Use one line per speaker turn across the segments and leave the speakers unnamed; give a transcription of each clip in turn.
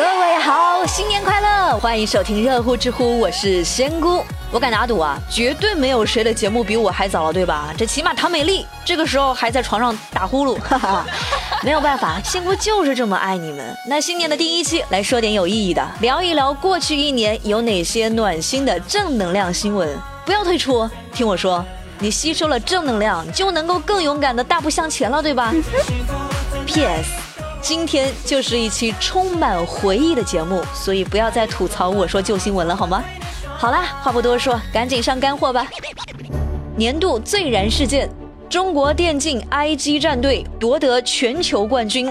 各位好，新年快乐！欢迎收听热乎知乎，我是仙姑。我敢打赌啊，绝对没有谁的节目比我还早了，对吧？这起码唐美丽这个时候还在床上打呼噜，哈哈。没有办法，仙姑就是这么爱你们。那新年的第一期来说点有意义的，聊一聊过去一年有哪些暖心的正能量新闻。不要退出，听我说，你吸收了正能量，就能够更勇敢的大步向前了，对吧？P.S. 今天就是一期充满回忆的节目，所以不要再吐槽我说旧新闻了，好吗？好啦，话不多说，赶紧上干货吧。年度最燃事件：中国电竞 IG 战队夺得全球冠军。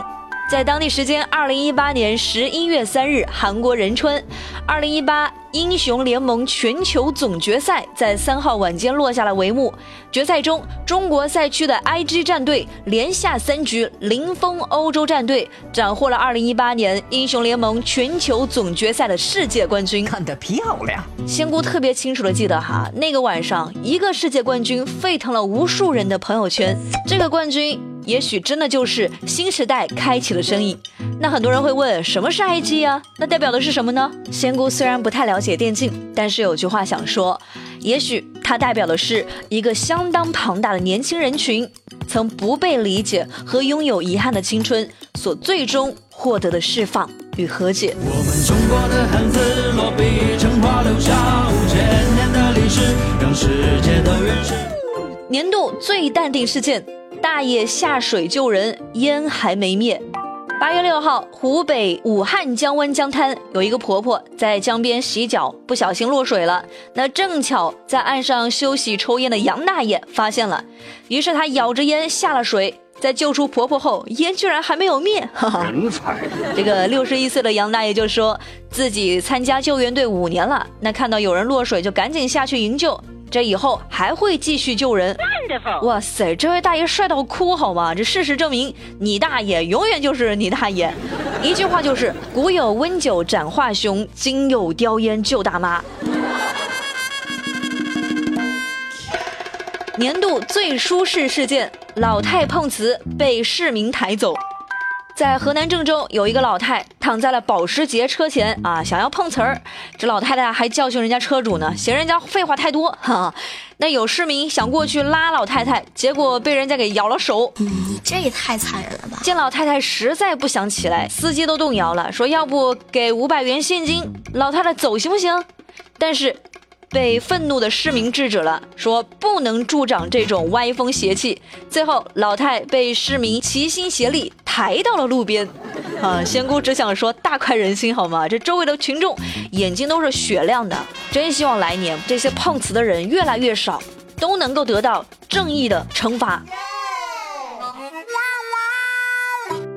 在当地时间二零一八年十一月三日，韩国仁川，二零一八英雄联盟全球总决赛在三号晚间落下了帷幕。决赛中，中国赛区的 IG 战队连下三局零封欧洲战队，斩获了二零一八年英雄联盟全球总决赛的世界冠军。
看得漂亮！
仙姑特别清楚的记得哈，那个晚上，一个世界冠军沸腾了无数人的朋友圈。这个冠军。也许真的就是新时代开启了生意。那很多人会问，什么是 IG 呀？那代表的是什么呢？仙姑虽然不太了解电竞，但是有句话想说，也许它代表的是一个相当庞大的年轻人群，曾不被理解和拥有遗憾的青春所最终获得的释放与和解。我们中国的汉字落笔成画，留下五千年的历史，让世界都认识。年度最淡定事件。大爷下水救人，烟还没灭。八月六号，湖北武汉江湾江滩有一个婆婆在江边洗脚，不小心落水了。那正巧在岸上休息抽烟的杨大爷发现了，于是他咬着烟下了水。在救出婆婆后，烟居然还没有灭。哈哈人才！这个六十一岁的杨大爷就说自己参加救援队五年了，那看到有人落水就赶紧下去营救。这以后还会继续救人。哇塞，这位大爷帅到哭好吗？这事实证明，你大爷永远就是你大爷。一句话就是：古有温酒斩华雄，今有叼烟救大妈。年度最舒适事件：老太碰瓷被市民抬走。在河南郑州，有一个老太躺在了保时捷车前啊，想要碰瓷儿。这老太太还教训人家车主呢，嫌人家废话太多。哈，那有市民想过去拉老太太，结果被人家给咬了手。
你这也太残忍了吧！
见老太太实在不想起来，司机都动摇了，说要不给五百元现金，老太太走行不行？但是。被愤怒的市民制止了，说不能助长这种歪风邪气。最后，老太被市民齐心协力抬到了路边。啊，仙姑只想说大快人心，好吗？这周围的群众眼睛都是雪亮的，真希望来年这些碰瓷的人越来越少，都能够得到正义的惩罚。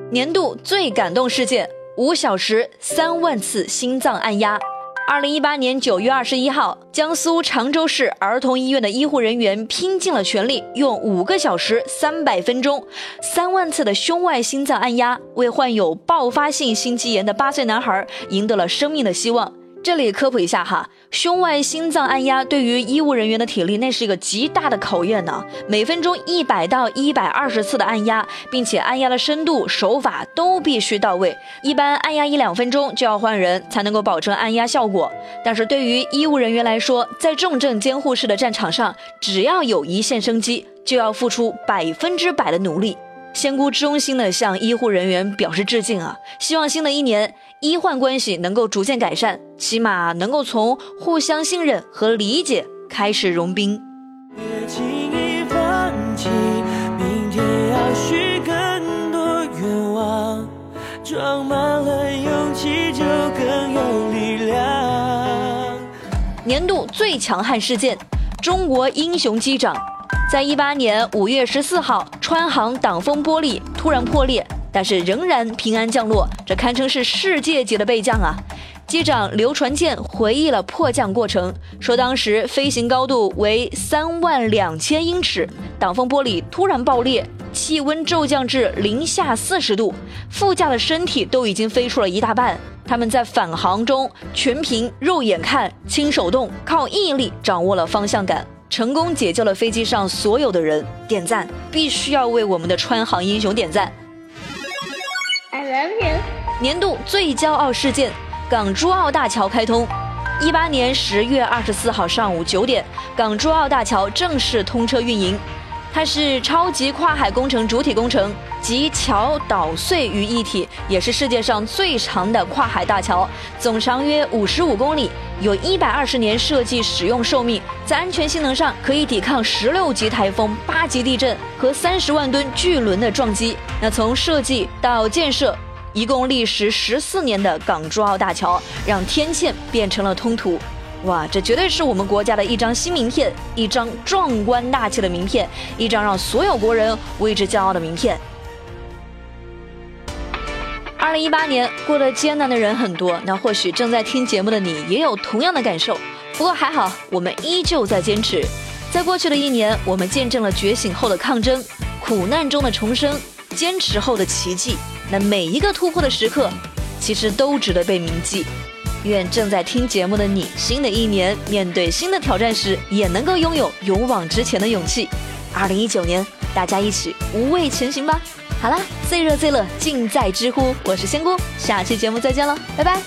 年度最感动事件：五小时三万次心脏按压。二零一八年九月二十一号，江苏常州市儿童医院的医护人员拼尽了全力，用五个小时三百分钟、三万次的胸外心脏按压，为患有爆发性心肌炎的八岁男孩赢得了生命的希望。这里科普一下哈，胸外心脏按压对于医务人员的体力那是一个极大的考验呢。每分钟一百到一百二十次的按压，并且按压的深度、手法都必须到位。一般按压一两分钟就要换人，才能够保证按压效果。但是对于医务人员来说，在重症监护室的战场上，只要有一线生机，就要付出百分之百的努力。仙姑衷心的向医护人员表示致敬啊！希望新的一年医患关系能够逐渐改善，起码能够从互相信任和理解开始融冰。别轻易放弃，明天要许更多愿望，装满了勇气就更有力量。年度最强悍事件：中国英雄机长。在一八年五月十四号，川航挡风玻璃突然破裂，但是仍然平安降落，这堪称是世界级的备降啊！机长刘传健回忆了迫降过程，说当时飞行高度为三万两千英尺，挡风玻璃突然爆裂，气温骤降至零下四十度，副驾的身体都已经飞出了一大半。他们在返航中全凭肉眼看、亲手动，靠毅力掌握了方向感。成功解救了飞机上所有的人，点赞！必须要为我们的川航英雄点赞。I love you。年度最骄傲事件：港珠澳大桥开通。一八年十月二十四号上午九点，港珠澳大桥正式通车运营。它是超级跨海工程主体工程，集桥岛隧于一体，也是世界上最长的跨海大桥，总长约五十五公里，有一百二十年设计使用寿命，在安全性能上可以抵抗十六级台风、八级地震和三十万吨巨轮的撞击。那从设计到建设。一共历时十四年的港珠澳大桥，让天堑变成了通途。哇，这绝对是我们国家的一张新名片，一张壮观大气的名片，一张让所有国人为之骄傲的名片。二零一八年过得艰难的人很多，那或许正在听节目的你也有同样的感受。不过还好，我们依旧在坚持。在过去的一年，我们见证了觉醒后的抗争，苦难中的重生，坚持后的奇迹。那每一个突破的时刻，其实都值得被铭记。愿正在听节目的你，新的一年面对新的挑战时，也能够拥有勇往直前的勇气。二零一九年，大家一起无畏前行吧！好啦，最热最乐尽在知乎，我是仙姑，下期节目再见喽，拜拜。